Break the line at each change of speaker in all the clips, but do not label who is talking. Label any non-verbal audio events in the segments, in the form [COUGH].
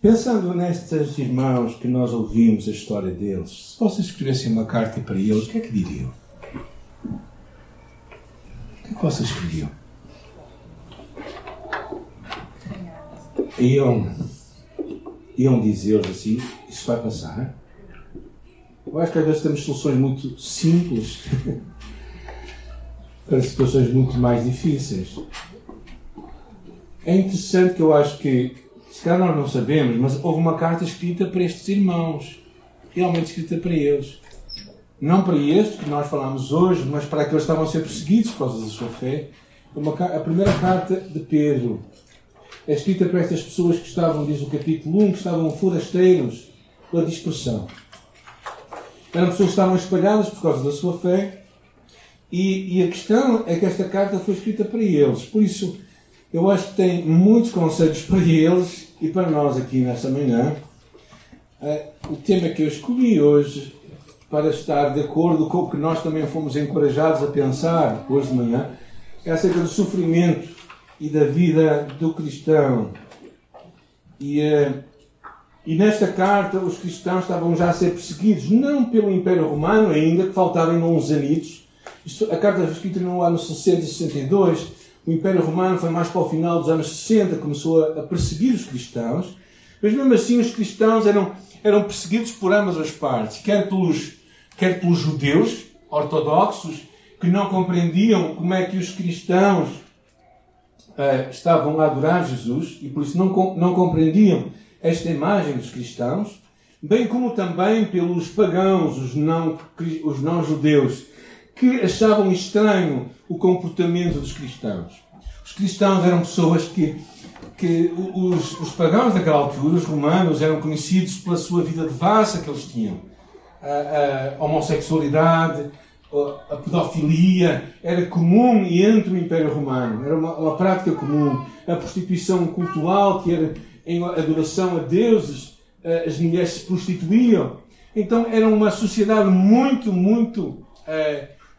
Pensando nestes irmãos que nós ouvimos a história deles, se vocês escrevessem uma carta para eles, o que é que diriam? O que é que vocês escreviam? Iam, iam dizer assim: Isso vai passar? Eu acho que às vezes temos soluções muito simples [LAUGHS] para situações muito mais difíceis. É interessante que eu acho que, se calhar nós não sabemos, mas houve uma carta escrita para estes irmãos. Realmente escrita para eles. Não para estes que nós falamos hoje, mas para aqueles que estavam a ser perseguidos por causa da sua fé. Uma, a primeira carta de Pedro é escrita para estas pessoas que estavam, diz o capítulo 1, que estavam forasteiros pela dispersão. Eram pessoas que estavam espalhadas por causa da sua fé. E, e a questão é que esta carta foi escrita para eles. Por isso, eu acho que tem muitos conselhos para eles e para nós aqui nesta manhã. Uh, o tema que eu escolhi hoje, para estar de acordo com o que nós também fomos encorajados a pensar hoje de manhã, é acerca do sofrimento e da vida do cristão. E, uh, e nesta carta, os cristãos estavam já a ser perseguidos, não pelo Império Romano ainda, que faltavam uns anitos. A carta foi escrita no ano 662 o Império Romano foi mais para o final dos anos 60, começou a, perseguir os cristãos, mas mesmo assim os cristãos eram, eram perseguidos por ambas as partes, quer pelos, quer pelos judeus ortodoxos, que não compreendiam como é que os cristãos uh, estavam a adorar Jesus e por isso não, não compreendiam esta imagem dos cristãos, bem como também pelos pagãos, os não, os não judeus, que achavam estranho o comportamento dos cristãos. Os cristãos eram pessoas que, que os, os pagãos daquela altura, os romanos, eram conhecidos pela sua vida devassa que eles tinham. A, a homossexualidade, a pedofilia era comum entre o Império Romano, era uma, uma prática comum. A prostituição cultural, que era em adoração a deuses, as mulheres se prostituíam. Então era uma sociedade muito, muito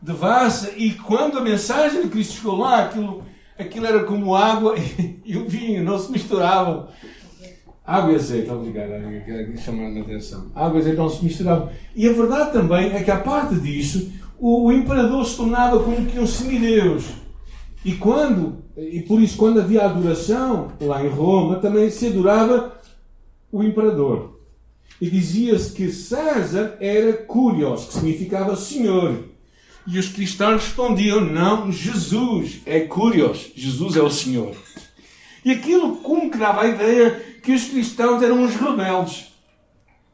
eh, devassa, e quando a mensagem de Cristo chegou lá, aquilo, aquilo era como água [LAUGHS] e o vinho, não se misturavam. Água e azeite, obrigado, chamando a atenção. Água e azeite não se misturavam. E a verdade também é que, à parte disso, o, o imperador se tornava como que um semideus. E quando, e por isso, quando havia adoração lá em Roma, também se adorava o imperador. E dizia-se que César era curios, que significava senhor. E os cristãos respondiam: Não, Jesus é Curios, Jesus é o Senhor. E aquilo como que dava a ideia que os cristãos eram uns rebeldes.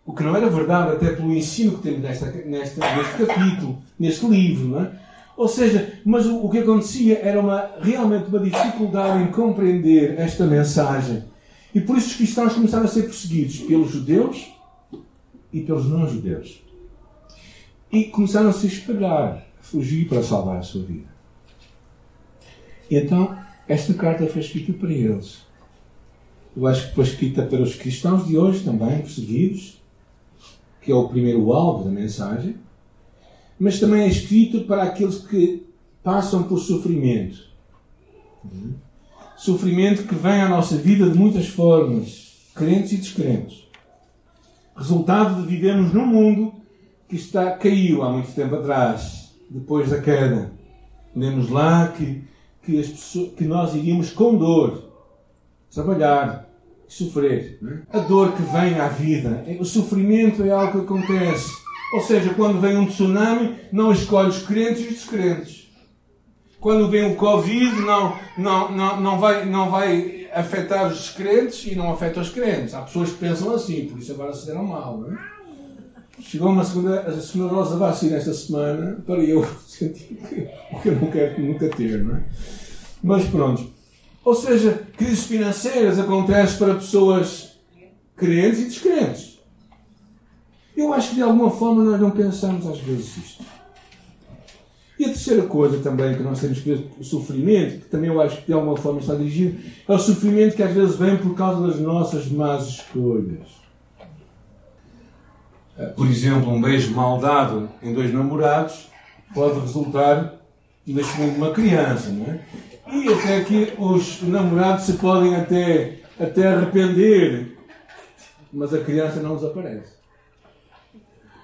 O que não era verdade, até pelo ensino que temos nesta, nesta, neste capítulo, neste livro. Não é? Ou seja, mas o, o que acontecia era uma, realmente uma dificuldade em compreender esta mensagem. E por isso os cristãos começaram a ser perseguidos pelos judeus e pelos não-judeus. E começaram a se espalhar fugir para salvar a sua vida. Então, esta carta foi escrita para eles. Eu acho que foi escrita para os cristãos de hoje também, perseguidos, que é o primeiro alvo da mensagem, mas também é escrito para aqueles que passam por sofrimento. Sofrimento que vem à nossa vida de muitas formas, crentes e descrentes. Resultado de vivermos num mundo que está, caiu há muito tempo atrás depois da queda. Lemos lá que, que, as pessoas, que nós iríamos com dor trabalhar e sofrer. É? A dor que vem à vida, o sofrimento é algo que acontece. Ou seja, quando vem um tsunami, não escolhe os crentes e os descrentes. Quando vem o Covid, não, não, não, não, vai, não vai afetar os descrentes e não afeta os crentes. Há pessoas que pensam assim, por isso agora se deram mal. Não é? Chegou uma segunda, a segunda dose da vacina esta semana para eu [LAUGHS] sentir que, que eu não quero nunca ter, não é? Mas pronto. Ou seja, crises financeiras acontecem para pessoas crentes e descrentes. Eu acho que de alguma forma nós não pensamos às vezes isto. E a terceira coisa também que nós temos que ver, o sofrimento, que também eu acho que de alguma forma está dirigido, é o sofrimento que às vezes vem por causa das nossas más escolhas. Eh, por exemplo, um beijo mal dado em dois namorados pode resultar no nascimento de uma criança, não é? E até que os namorados se podem até, até arrepender mas a criança não desaparece.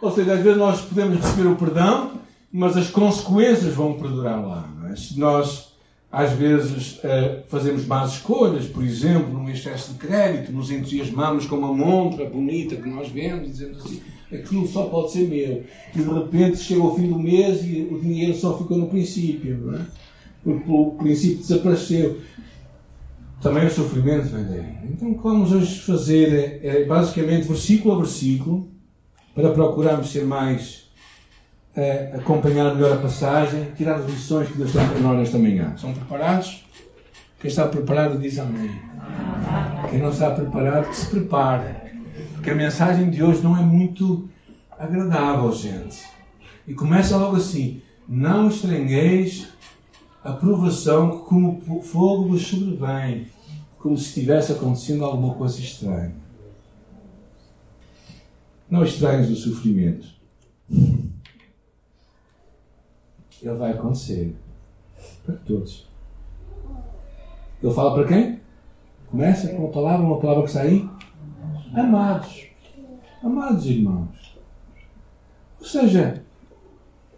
Ou seja, às vezes nós podemos receber o perdão, mas as consequências vão perdurar lá. É? Se nós, às vezes, eh, fazemos más escolhas, por exemplo, num excesso de crédito, nos entusiasmamos com uma montra bonita que nós vemos e dizemos assim: aquilo só pode ser meu. E de repente chega ao fim do mês e o dinheiro só ficou no princípio, não é? porque o princípio desapareceu. Também o sofrimento vem daí. Então, o que vamos hoje fazer é, é basicamente versículo a versículo, para procurarmos ser mais. É, acompanhar melhor a passagem, tirar as lições que Deus tem para nós nesta manhã. São preparados? Quem está preparado diz amém. Quem não está preparado, que se prepare. Porque a mensagem de hoje não é muito agradável, gente. E começa logo assim: Não estranheis a provação que, como fogo vos sobrevém, como se estivesse acontecendo alguma coisa estranha. Não estranhos o sofrimento. Ele vai acontecer para todos. Ele fala para quem? Começa com uma palavra, uma palavra que aí. Amados. Amados irmãos. Ou seja,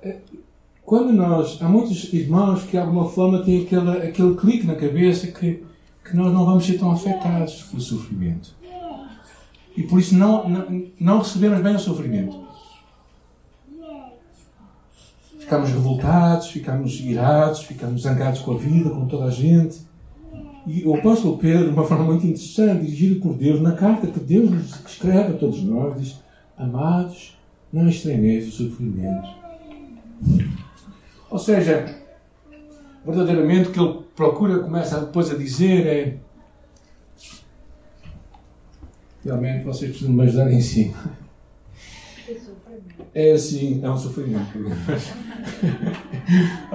é, quando nós. Há muitos irmãos que de alguma forma têm aquele, aquele clique na cabeça que, que nós não vamos ser tão afetados pelo sofrimento. E por isso não, não, não recebemos bem o sofrimento. Ficamos revoltados, ficamos irados, ficamos zangados com a vida, com toda a gente. E o apóstolo Pedro, de uma forma muito interessante, dirigido por Deus, na carta que Deus nos escreve a todos nós, diz: Amados, não estranheis o sofrimento. Ou seja, verdadeiramente o que ele procura, começa depois a dizer é Realmente vocês precisam me ajudar em cima. É assim, é um sofrimento. [LAUGHS]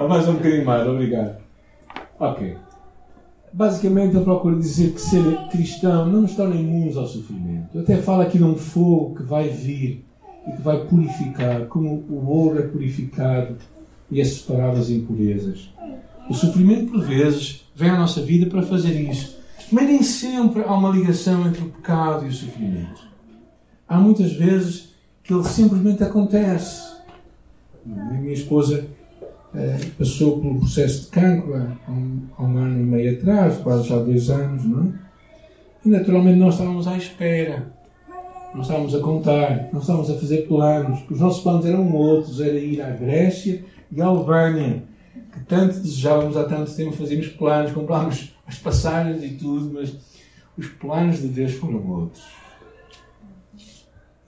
mais um bocadinho mais, obrigado. Ok. Basicamente, eu procuro dizer que ser cristão não torna imunes ao sofrimento. Até falo aqui de um fogo que vai vir e que vai purificar, como o ouro é purificado e é separado das impurezas. O sofrimento, por vezes, vem à nossa vida para fazer isso mas nem sempre há uma ligação entre o pecado e o sofrimento. Há muitas vezes que ele simplesmente acontece. A minha esposa eh, passou pelo processo de cancro há um, há um, ano e meio atrás, quase já dois anos, não é? E naturalmente nós estávamos à espera. Não estávamos a contar, não estávamos a fazer planos. Os nossos planos eram outros, era ir à Grécia e à Albânia, que tanto desejávamos há tanto tempo, fazíamos planos, comprámos as passagens e tudo, mas os planos de Deus foram outros.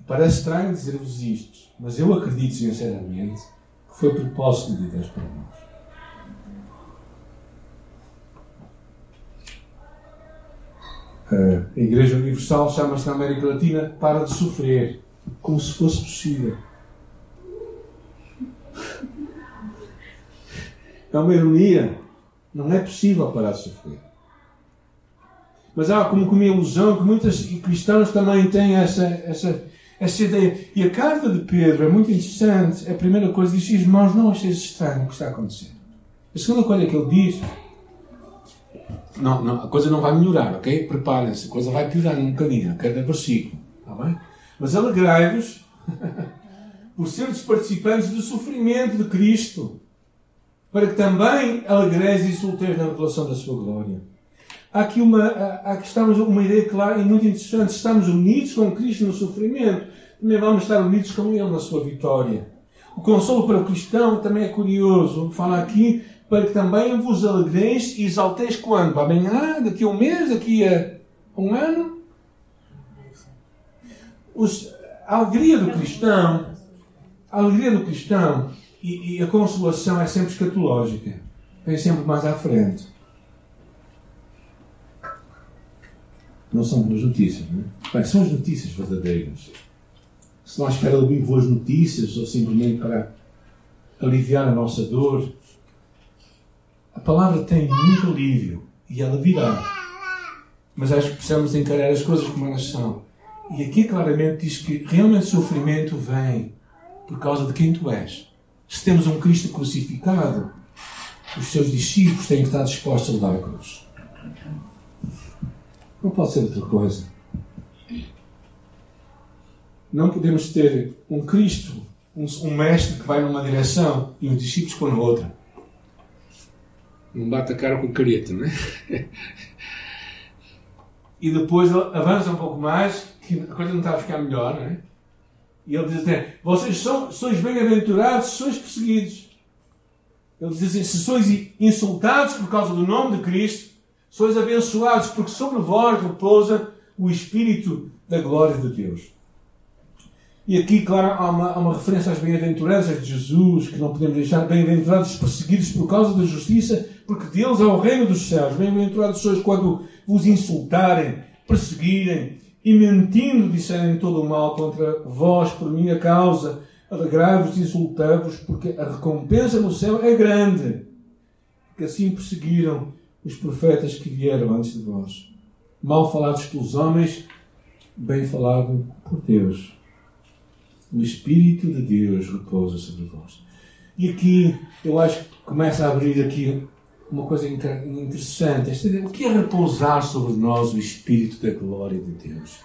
Parece estranho dizer-vos isto, mas eu acredito sinceramente que foi propósito de Deus para nós. A Igreja Universal chama-se na América Latina para de sofrer, como se fosse possível. É uma ironia. Não é possível parar de sofrer. Mas há como uma ilusão que muitos cristãos também têm essa, essa, essa ideia. E a carta de Pedro é muito interessante. A primeira coisa diz: Irmãos, não acheis estranho o que está acontecendo. A segunda coisa que ele diz: não, não, a coisa não vai melhorar, ok? Preparem-se, a coisa vai piorar um bocadinho, a cada versículo. Está bem? Mas alegrai-vos [LAUGHS] por seres participantes do sofrimento de Cristo, para que também alegreis e solteiros na revelação da sua glória. Há aqui uma, há, aqui estamos uma ideia clara e muito interessante. Estamos unidos com Cristo no sofrimento, também vamos estar unidos com Ele na sua vitória. O consolo para o cristão também é curioso. Fala aqui para que também vos alegreis e exalteis quando? Amanhã? Daqui a um mês? Daqui a um ano? Os, a alegria do cristão, a alegria do cristão e, e a consolação é sempre escatológica. Vem sempre mais à frente. Não são boas notícias. Não é? Bem, são as notícias verdadeiras. Se não à espera de ouvir boas notícias ou simplesmente para aliviar a nossa dor, a palavra tem muito alívio e ela virá. Mas acho que precisamos encarar as coisas como elas são. E aqui claramente diz que realmente sofrimento vem por causa de quem tu és. Se temos um Cristo crucificado, os seus discípulos têm que estar dispostos a levar a cruz. Não pode ser outra coisa. Não podemos ter um Cristo, um, um mestre que vai numa direção e os discípulos com outra. Não bate a cara com careta, não é? e depois avança um pouco mais, que a coisa não está a ficar melhor, não é? E ele diz assim, vocês são, sois bem-aventurados, sois perseguidos. Ele diz assim, se sois insultados por causa do nome de Cristo, sois abençoados, porque sobre vós repousa o Espírito da glória de Deus. E aqui, claro, há uma, há uma referência às bem-aventuranças de Jesus, que não podemos deixar bem-aventurados perseguidos por causa da justiça, porque deles é o reino dos céus. Bem-aventurados sois quando vos insultarem, perseguirem e mentindo disserem todo o mal contra vós por minha causa. Alegrai-vos e insultai-vos, porque a recompensa no céu é grande. Que assim perseguiram os profetas que vieram antes de vós. Mal falados pelos homens, bem falado por Deus. O Espírito de Deus repousa sobre vós. E aqui eu acho que começa a abrir aqui uma coisa interessante. O que é repousar sobre nós o Espírito da glória de Deus?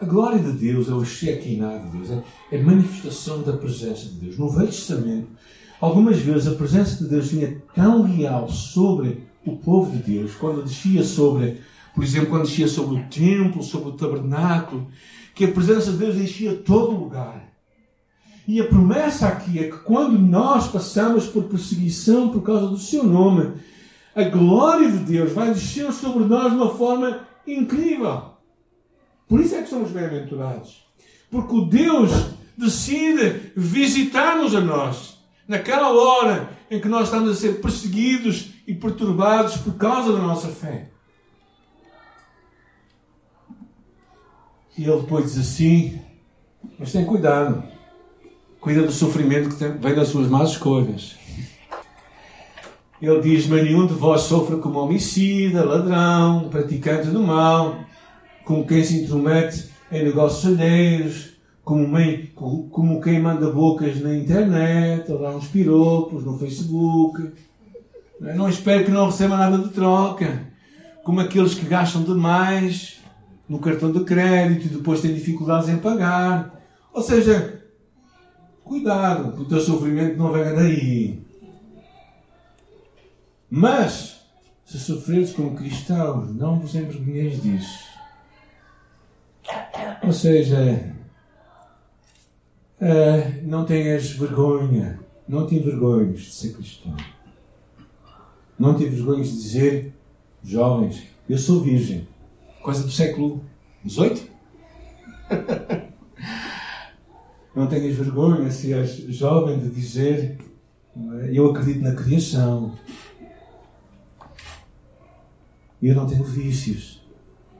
A glória de Deus é o Shekinah de Deus, é a manifestação da presença de Deus. No Velho Testamento, algumas vezes a presença de Deus vinha tão real sobre o povo de Deus, quando descia sobre, por exemplo, quando descia sobre o templo, sobre o tabernáculo, que a presença de Deus enchia todo o lugar. E a promessa aqui é que quando nós passamos por perseguição por causa do seu nome, a glória de Deus vai descer sobre nós de uma forma incrível. Por isso é que somos bem-aventurados. Porque o Deus decide visitar-nos a nós naquela hora em que nós estamos a ser perseguidos e perturbados por causa da nossa fé. E ele depois diz assim: Mas tem cuidado, cuida do sofrimento que vem das suas más escolhas. Ele diz: Mas nenhum de vós sofre como homicida, ladrão, praticante do mal, como quem se intromete em negócios alheios, como, como quem manda bocas na internet, ou dá uns piropos no Facebook. Não espero que não receba nada de troca. Como aqueles que gastam demais no cartão de crédito e depois têm dificuldades em pagar. Ou seja, cuidado, o teu sofrimento não venha daí. Mas, se sofreres como cristãos, não vos envergonheis disso. Ou seja, uh, não tenhas vergonha, não te envergonhes de ser cristão. Não te envergonhes de dizer, jovens, eu sou virgem. Coisa do século XVIII? [LAUGHS] não tenhas vergonha, se és jovem, de dizer, eu acredito na criação, e eu não tenho vícios.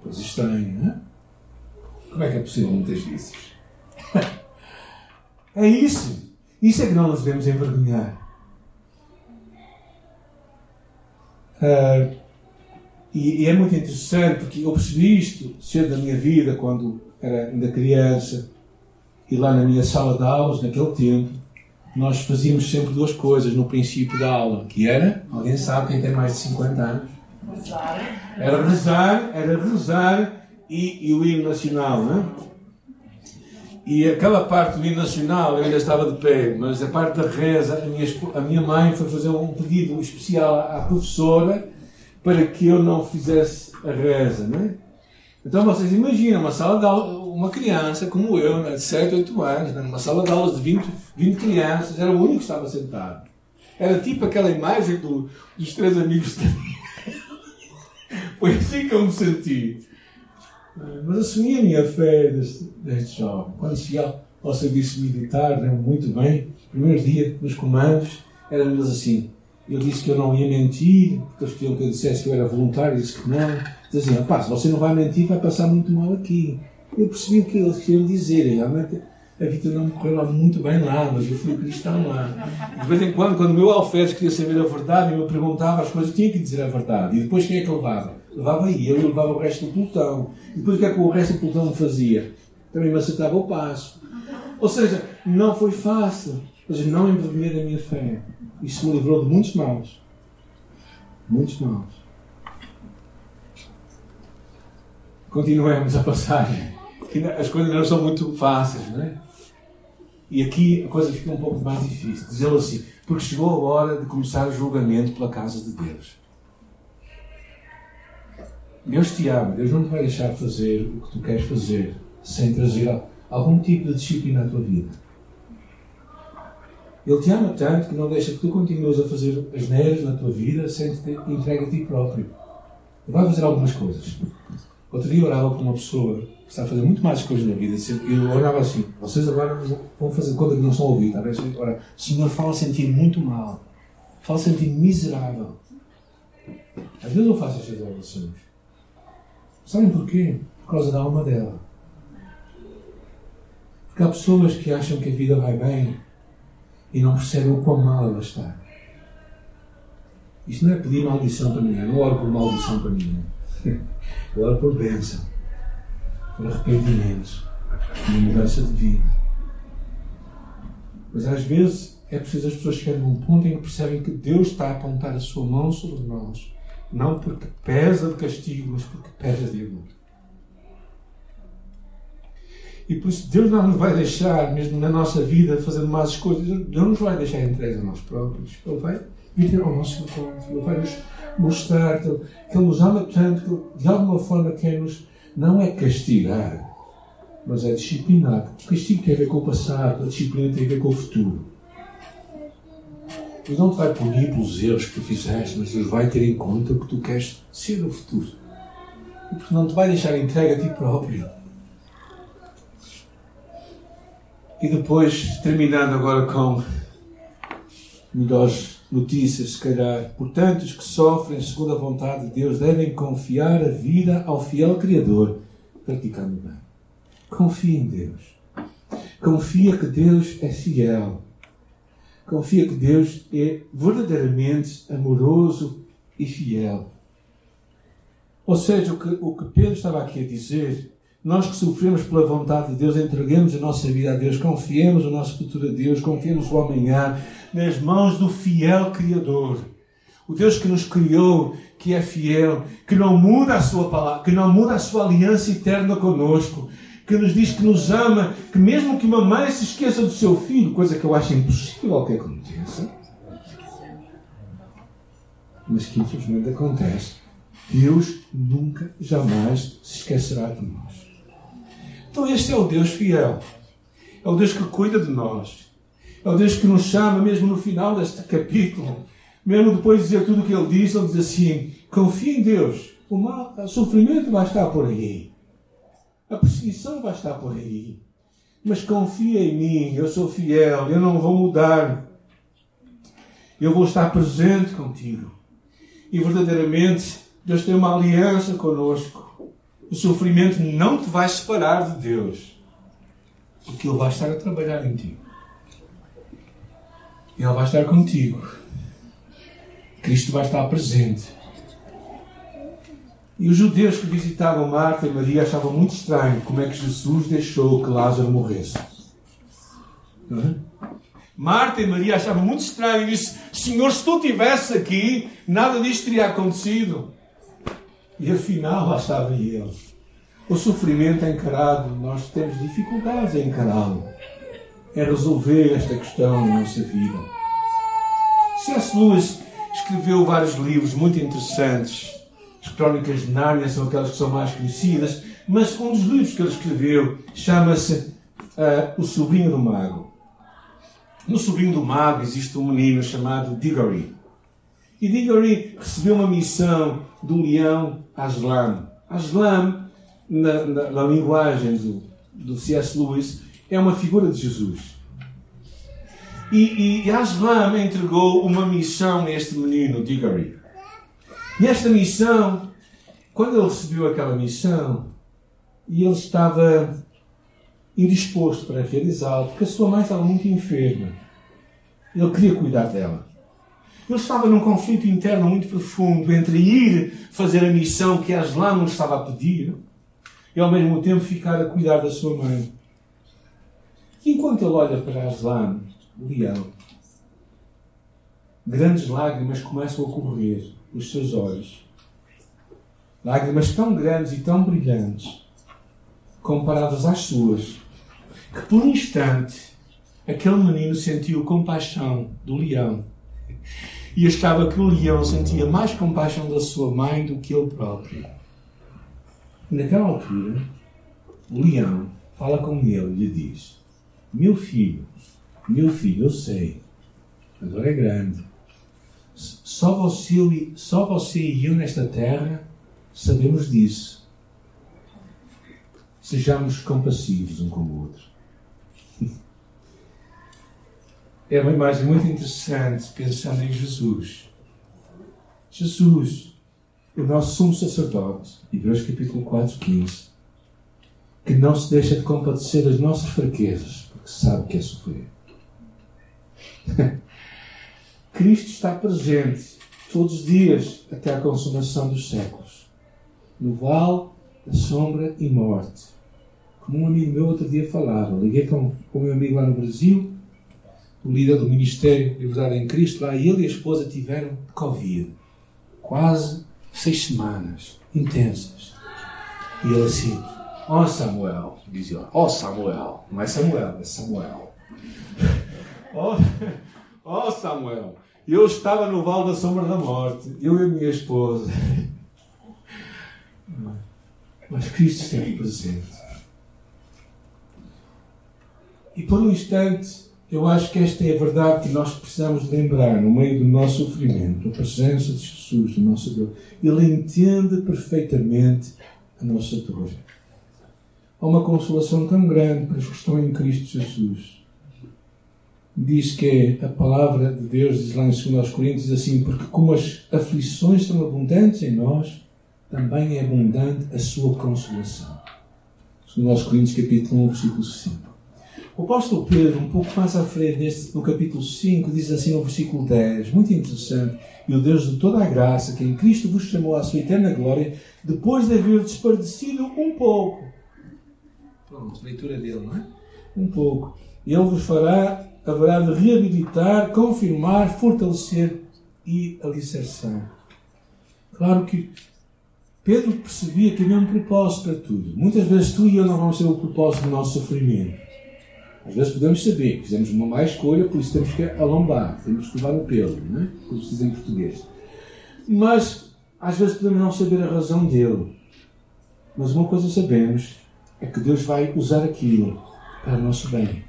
Pois estranho, não é? Como é que é possível não ter vícios? [LAUGHS] é isso. Isso é que não nos devemos envergonhar. Uh, e, e, é muito interessante porque eu percebi isto cedo da minha vida, quando era ainda criança, e lá na minha sala de aulas, naquele tempo, nós fazíamos sempre duas coisas no princípio da aula, que era, alguém sabe, quem tem mais de 50 anos, era rezar, era rezar e, e o hino nacional, não é? E aquela parte do hino nacional eu ainda estava de pé, mas a parte da reza, a minha, a minha mãe foi fazer um pedido especial à, professora para que eu não fizesse a reza, não é? Então vocês imaginam uma sala de aula, uma criança como eu, né, de 7, 8 anos, né, numa sala de aulas de 20, 20 crianças, era o único que estava sentado. Era tipo aquela imagem do, dos três amigos [LAUGHS] foi assim que eu me senti. Mas assumi a minha fé desde, desde jovem. Quando cheguei ao serviço militar, lembro muito bem, primeiro dia nos comandos, éramos assim. Eu disse que eu não ia mentir, porque eles queriam que eu dissesse que eu era voluntário, disse que não. Diziam, pá, se você não vai mentir, vai passar muito mal aqui. Eu percebi o que eles queriam dizer, realmente a vida não correu muito bem lá, mas eu fui cristão lá. De vez em quando, quando o meu alferes queria saber a verdade, eu perguntava as coisas, tinha que dizer a verdade. E depois quem é que levava? Levava eu e levava o resto do pelotão. E depois o que é que o resto do pelotão fazia? Também me acertava o passo. Ou seja, não foi fácil, mas não envergonhei da minha fé. Isso me livrou de muitos maus. Muitos maus. Continuemos a passagem. as coisas não são muito fáceis, não é? E aqui a coisa fica um pouco mais difícil. Dizê-lo assim, porque chegou a hora de começar o julgamento pela casa de Deus. Deus te ama, Deus não te vai deixar fazer o que tu queres fazer sem trazer algum tipo de disciplina à tua vida. Ele te ama tanto que não deixa que tu continues a fazer as neiras na tua vida sem te entregue a ti próprio. Ele vai fazer algumas coisas. Outro dia eu orava com uma pessoa que está a fazer muito mais coisas na vida e eu orava assim: vocês agora vão fazer conta que não estão a ouvir. Tá? Ora, Senhor, fala sentir muito mal, fala sentir miserável. Às vezes eu faço estas orações. Sabem porquê? Por causa da alma dela. Porque há pessoas que acham que a vida vai bem e não percebem o quão mal ela está. Isto não é pedir maldição para ninguém. Não oro por maldição para ninguém. [LAUGHS] Eu oro por bênção, por arrependimento, por mudança de vida. Mas às vezes é preciso as pessoas chegarem a um ponto em que percebem que Deus está a apontar a sua mão sobre nós. Não porque pesa de castigo, mas porque pesa de amor. E por isso Deus não nos vai deixar, mesmo na nossa vida, fazendo más coisas, Deus não nos vai deixar entregues a nós próprios. Ele vai vir ao nosso encontro. Ele vai nos mostrar que ele nos ama tanto que ele, de alguma forma quer-nos, não é castigar, mas é disciplinar. O castigo tem a ver com o passado, a disciplina tem a ver com o futuro. Deus não te vai punir pelos erros que tu fizeste, mas Deus vai ter em conta o que tu queres ser no futuro. E porque não te vai deixar entregue a ti próprio. E depois, terminando agora com melhores notícias, se calhar. Portanto, os que sofrem segundo a vontade de Deus devem confiar a vida ao fiel Criador, praticando bem. Confia em Deus. Confia que Deus é fiel. Confia que Deus é verdadeiramente amoroso e fiel. Ou seja, o que, o que Pedro estava aqui a dizer nós que sofremos pela vontade de Deus, entreguemos a nossa vida a Deus, confiemos o nosso futuro a Deus, confiemos o amanhã nas mãos do fiel Criador. O Deus que nos criou, que é fiel, que não muda a sua palavra, que não muda a sua aliança eterna conosco, que nos diz que nos ama, que mesmo que uma mãe se esqueça do seu filho, coisa que eu acho impossível que aconteça, mas que infelizmente acontece, Deus nunca, jamais se esquecerá de nós. Então, este é o Deus fiel. É o Deus que cuida de nós. É o Deus que nos chama, mesmo no final deste capítulo, mesmo depois de dizer tudo o que ele diz, ele diz assim: confia em Deus. O, mal, o sofrimento vai estar por aí. A perseguição vai estar por aí. Mas confia em mim, eu sou fiel, eu não vou mudar. Eu vou estar presente contigo. E verdadeiramente, Deus tem uma aliança conosco o sofrimento não te vai separar de Deus. Porque Ele vai estar a trabalhar em ti. Ele vai estar contigo. Cristo vai estar presente. E os judeus que visitavam Marta e Maria achavam muito estranho como é que Jesus deixou que Lázaro morresse. É? Marta e Maria achavam muito estranho e disse: Senhor, se tu estivesse aqui, nada disto teria acontecido. E afinal lá estava ele. O sofrimento é encarado, nós temos dificuldades em encará-lo. É resolver esta questão na nossa vida. C.S. Lewis escreveu vários livros muito interessantes. As Crónicas de Nárnia são aquelas que são mais conhecidas, mas um dos livros que ele escreveu chama-se uh, O Sobrinho do Mago. No Sobrinho do Mago existe um menino chamado Diggory. E Diggory recebeu uma missão do leão Aslan. Aslan, na, na, na linguagem do, do C.S. Lewis, é uma figura de Jesus. E, e Aslan entregou uma missão a este menino, Diggory. E esta missão, quando ele recebeu aquela missão, e ele estava indisposto para realizá-la, porque a sua mãe estava muito enferma. Ele queria cuidar dela. Ele estava num conflito interno muito profundo entre ir fazer a missão que Aslan não estava a pedir e ao mesmo tempo ficar a cuidar da sua mãe. E enquanto ele olha para Aslan, leão, grandes lágrimas começam a correr nos seus olhos. Lágrimas tão grandes e tão brilhantes, comparadas às suas, que por um instante aquele menino sentiu compaixão do leão e achava que o leão sentia mais compaixão da sua mãe do que ele próprio. E naquela altura, o leão fala com ele e lhe diz: Meu filho, meu filho, eu sei, agora é grande. Só você, só você e eu nesta terra sabemos disso. Sejamos compassivos um com o outro. [LAUGHS] É uma imagem muito interessante pensando em Jesus. Jesus, o nosso sumo sacerdote, Hebreus capítulo 4, 15, que não se deixa de compadecer das nossas fraquezas, porque sabe que é sofrer. [LAUGHS] Cristo está presente todos os dias até a consumação dos séculos, no vale da sombra e morte. Como um amigo meu outro dia falava, liguei com, o meu amigo lá no Brasil o líder do Ministério Liberdade em Cristo, lá ele e a esposa tiveram Covid. Quase seis semanas intensas. E ele assim, ó oh Samuel, dizia, ó oh Samuel, não é Samuel, é Samuel. [LAUGHS] Ó oh, oh Samuel, eu estava no vale da sombra da morte, eu e a minha esposa. Mas Cristo esteve presente. E por um instante eu acho que esta é a verdade que nós precisamos lembrar no meio do nosso sofrimento, a presença de Jesus, do nosso Deus. Ele entende perfeitamente a nossa dor. Há uma consolação tão grande para os que estão em Cristo Jesus. Diz que a palavra de Deus, diz lá em 2 Coríntios, assim: Porque como as aflições são abundantes em nós, também é abundante a sua consolação. 2 Coríntios, capítulo 1, versículo 5. O apóstolo Pedro, um pouco mais à frente, neste, no capítulo 5, diz assim no versículo 10, muito interessante: E o Deus de toda a graça, que em Cristo vos chamou à sua eterna glória, depois de haver desperdecido um pouco. Pronto, leitura dele, não é? Um pouco. Ele vos fará, haverá de reabilitar, confirmar, fortalecer e alicerçar. Claro que Pedro percebia que havia um propósito para tudo. Muitas vezes tu e eu não vamos ter o propósito do nosso sofrimento. Às vezes podemos saber que fizemos uma má escolha, por isso temos que alombar, temos que levar o pelo, não é? como se diz em português. Mas às vezes podemos não saber a razão dele. Mas uma coisa sabemos é que Deus vai usar aquilo para o nosso bem.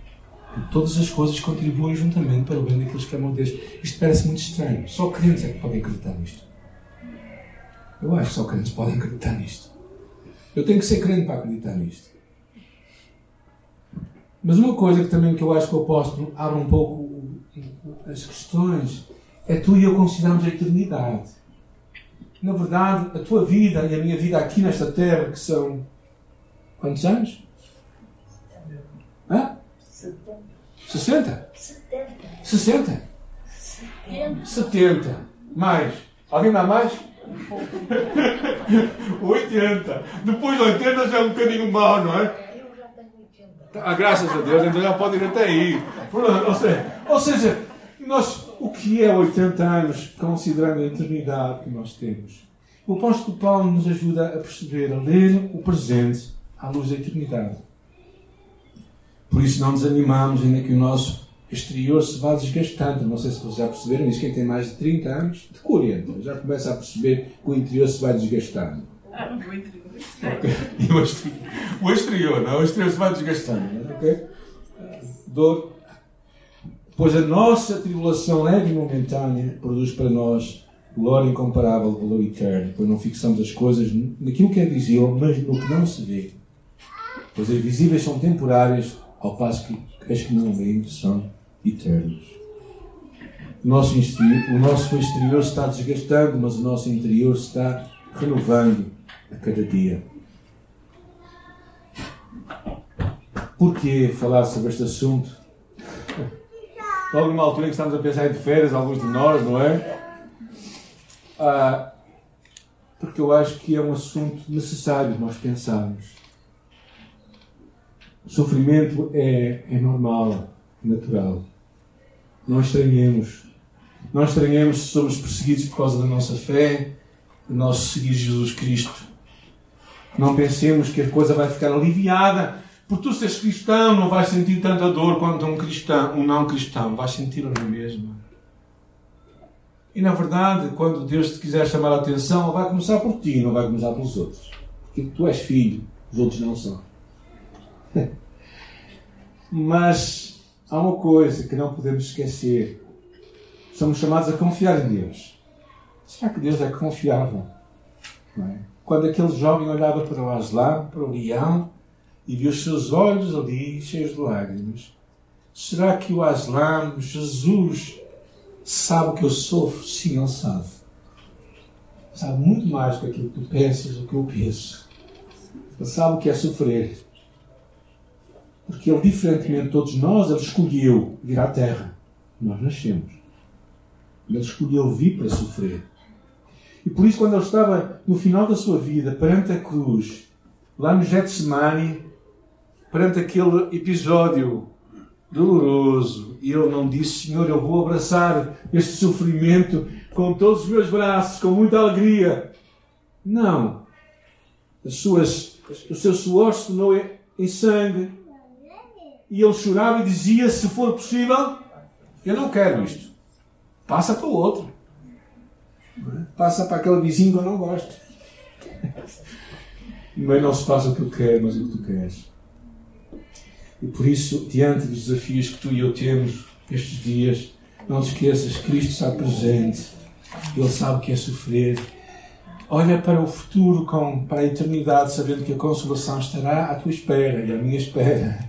Todas as coisas contribuem juntamente para o bem daqueles que amam Deus. Isto parece muito estranho. Só crentes é que podem acreditar nisto. Eu acho que só crentes podem acreditar nisto. Eu tenho que ser crente para acreditar nisto. Mas uma coisa que também que eu acho que o apóstolo abre um pouco as questões é tu e eu consideramos a eternidade. Na verdade, a tua vida e a minha vida aqui nesta terra, que são quantos anos? 60? 70. 60? 70. Mais. Alguém dá mais? [LAUGHS] 80. Depois de 80 já é um bocadinho mau, não é? Ah, graças a Deus, então já pode ir até aí. Ou seja, ou seja, nós, o que é 80 anos, considerando a eternidade que nós temos? O apóstolo Paulo nos ajuda a perceber, a ler o presente à luz da eternidade. Por isso não desanimamos, ainda que o nosso exterior se vá desgastando. Não sei se vocês já perceberam isso, quem tem mais de 30 anos, de 40, já começa a perceber que o interior se vai desgastando. Ah, o interior. Okay. E o exterior, o exterior, não? O exterior se vai desgastando, ok? Dor. Pois a nossa tribulação leve e momentânea produz para nós glória incomparável, valor eterno, pois não fixamos as coisas naquilo que é visível, mas no que não se vê. Pois as visíveis são temporárias, ao passo que as que não veem são eternas. O nosso, exterior, o nosso exterior está desgastando, mas o nosso interior está renovando a cada dia. Por que falar sobre este assunto? Logo numa altura em que estamos a pensar em férias, alguns de nós, não é? Ah, porque eu acho que é um assunto necessário nós pensarmos. O sofrimento é, é normal, natural. Não estranhemos. Não estranhemos se somos perseguidos por causa da nossa fé, do nosso seguir Jesus Cristo. Não pensemos que a coisa vai ficar aliviada. Por tu seres cristão, não vais sentir tanta dor quanto um cristão, um não cristão. Vais sentir a mesma. E na verdade, quando Deus te quiser chamar a atenção, Ele vai começar por ti, não vai começar pelos outros. Porque tu és filho, os outros não são. Mas há uma coisa que não podemos esquecer. Somos chamados a confiar em Deus. Será que Deus é confiável? É? Quando aquele jovem olhava para o Aslan, para o leão, e viu os seus olhos ali cheios de lágrimas, será que o Aslan, Jesus, sabe o que eu sofro? Sim, ele sabe. Sabe muito mais do que que tu pensas, do que eu penso. Ele sabe o que é sofrer. Porque ele, diferentemente de todos nós, ele escolheu vir à Terra. Nós nascemos. Ele escolheu vir para sofrer. E por isso, quando ele estava no final da sua vida, perante a cruz, lá no Getsemane, perante aquele episódio doloroso, e ele não disse: Senhor, eu vou abraçar este sofrimento com todos os meus braços, com muita alegria. Não. As suas, o seu suor se tornou em sangue. E ele chorava e dizia: Se for possível, eu não quero isto. Passa para o outro. Passa para aquele vizinho que eu não gosto. [LAUGHS] Mas não se faz o que eu quero, mas o que tu queres. E por isso, diante dos desafios que tu e eu temos estes dias, não te esqueças, Cristo está presente. Ele sabe o que é sofrer. Olha para o futuro, com, para a eternidade, sabendo que a consolação estará à tua espera e à minha espera.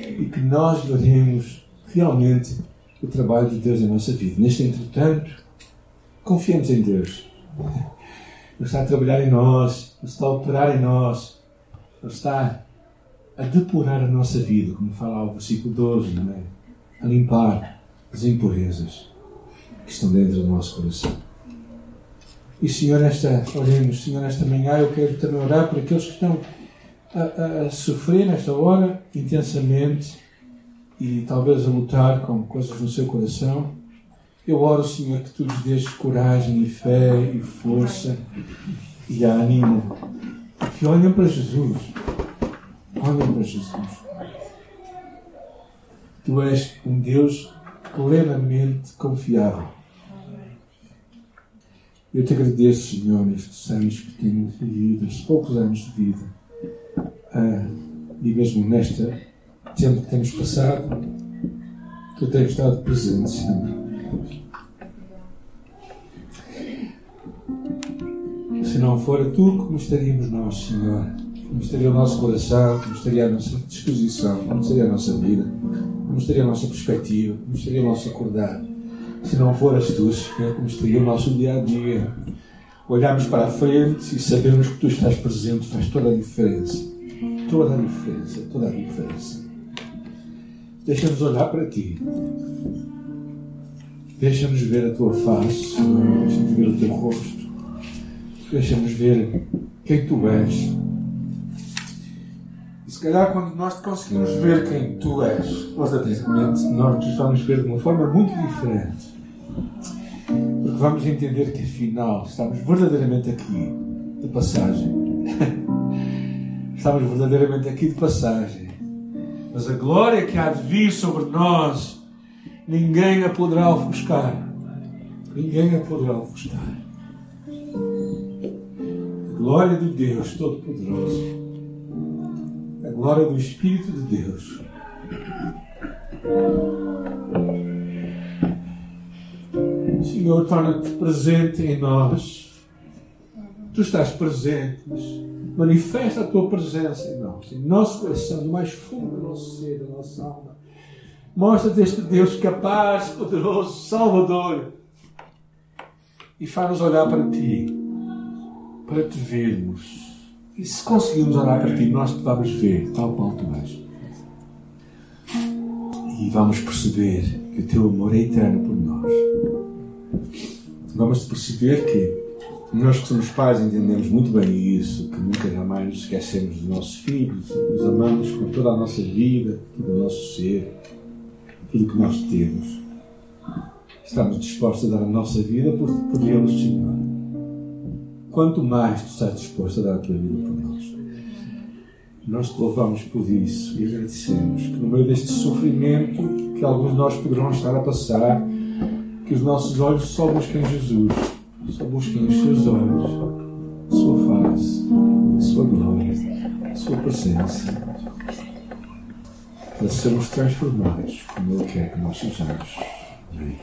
E que nós veremos realmente o trabalho de Deus em nossa vida. Neste entretanto, confiemos em Deus. Ele está a trabalhar em nós, Ele está a operar em nós, Ele está a depurar a nossa vida, como fala o versículo 12, não é? a limpar as impurezas que estão dentro do nosso coração. E Senhor, esta, oremos, Senhor, esta manhã eu quero também orar por aqueles que estão a, a, sofrer nesta hora intensamente e talvez a lutar com coisas no seu coração. Eu oro, Senhor, que tu lhes dês coragem e fé e força e ânimo. Que olhem para Jesus. Olhem para Jesus. Tu és um Deus plenamente confiável. Eu te agradeço, Senhor, nestes anos que temos vivido, estes poucos anos de vida, ah, e mesmo neste tempo que temos passado, tu tens estado presente, Senhor. Se não fora tu, como estaríamos nós, Senhor? Como estaria o nosso coração? Como estaria a nossa disposição? Como estaria a nossa vida? Como estaria a nossa perspectiva? Como estaria o nosso acordar? Se não foras tu, Senhor, como estaria o nosso dia a dia? Olharmos para a frente e sabemos que tu estás presente faz toda a diferença. Toda a diferença, toda a diferença. Deixa-nos olhar para ti. Deixa-nos ver a tua face. Deixa-nos ver o teu rosto. Deixa-nos ver quem tu és. E se calhar, quando nós conseguimos ver quem tu és, verdadeiramente, nós nos vamos ver de uma forma muito diferente. Porque vamos entender que, afinal, estamos verdadeiramente aqui de passagem. Estamos verdadeiramente aqui de passagem. Mas a glória que há de vir sobre nós, ninguém a poderá ofuscar. Ninguém a poderá ofuscar glória de Deus Todo-Poderoso, a glória do Espírito de Deus. Senhor, torna-te presente em nós. Tu estás presente, manifesta a tua presença em nós, em nosso coração, no mais fundo do nosso ser, da nossa alma. Mostra-te este Deus capaz, poderoso, salvador. E faz-nos olhar para ti para te vermos. E se conseguirmos olhar para ti, nós te vamos ver tal qual tu és. E vamos perceber que o teu amor é eterno por nós. Vamos perceber que nós que somos pais entendemos muito bem isso, que nunca jamais nos esquecemos dos nossos filhos, os amamos com toda a nossa vida, todo o nosso ser, tudo o que nós temos. Estamos dispostos a dar a nossa vida por, por eles, Senhor quanto mais tu estás disposto a dar a tua vida por nós. Nós te louvamos por isso e agradecemos que no meio deste sofrimento que alguns de nós poderão estar a passar, que os nossos olhos só busquem Jesus, só busquem os seus olhos, sua face, sua glória, sua presença. Para sermos transformados como Ele quer que nós sejamos. Amém.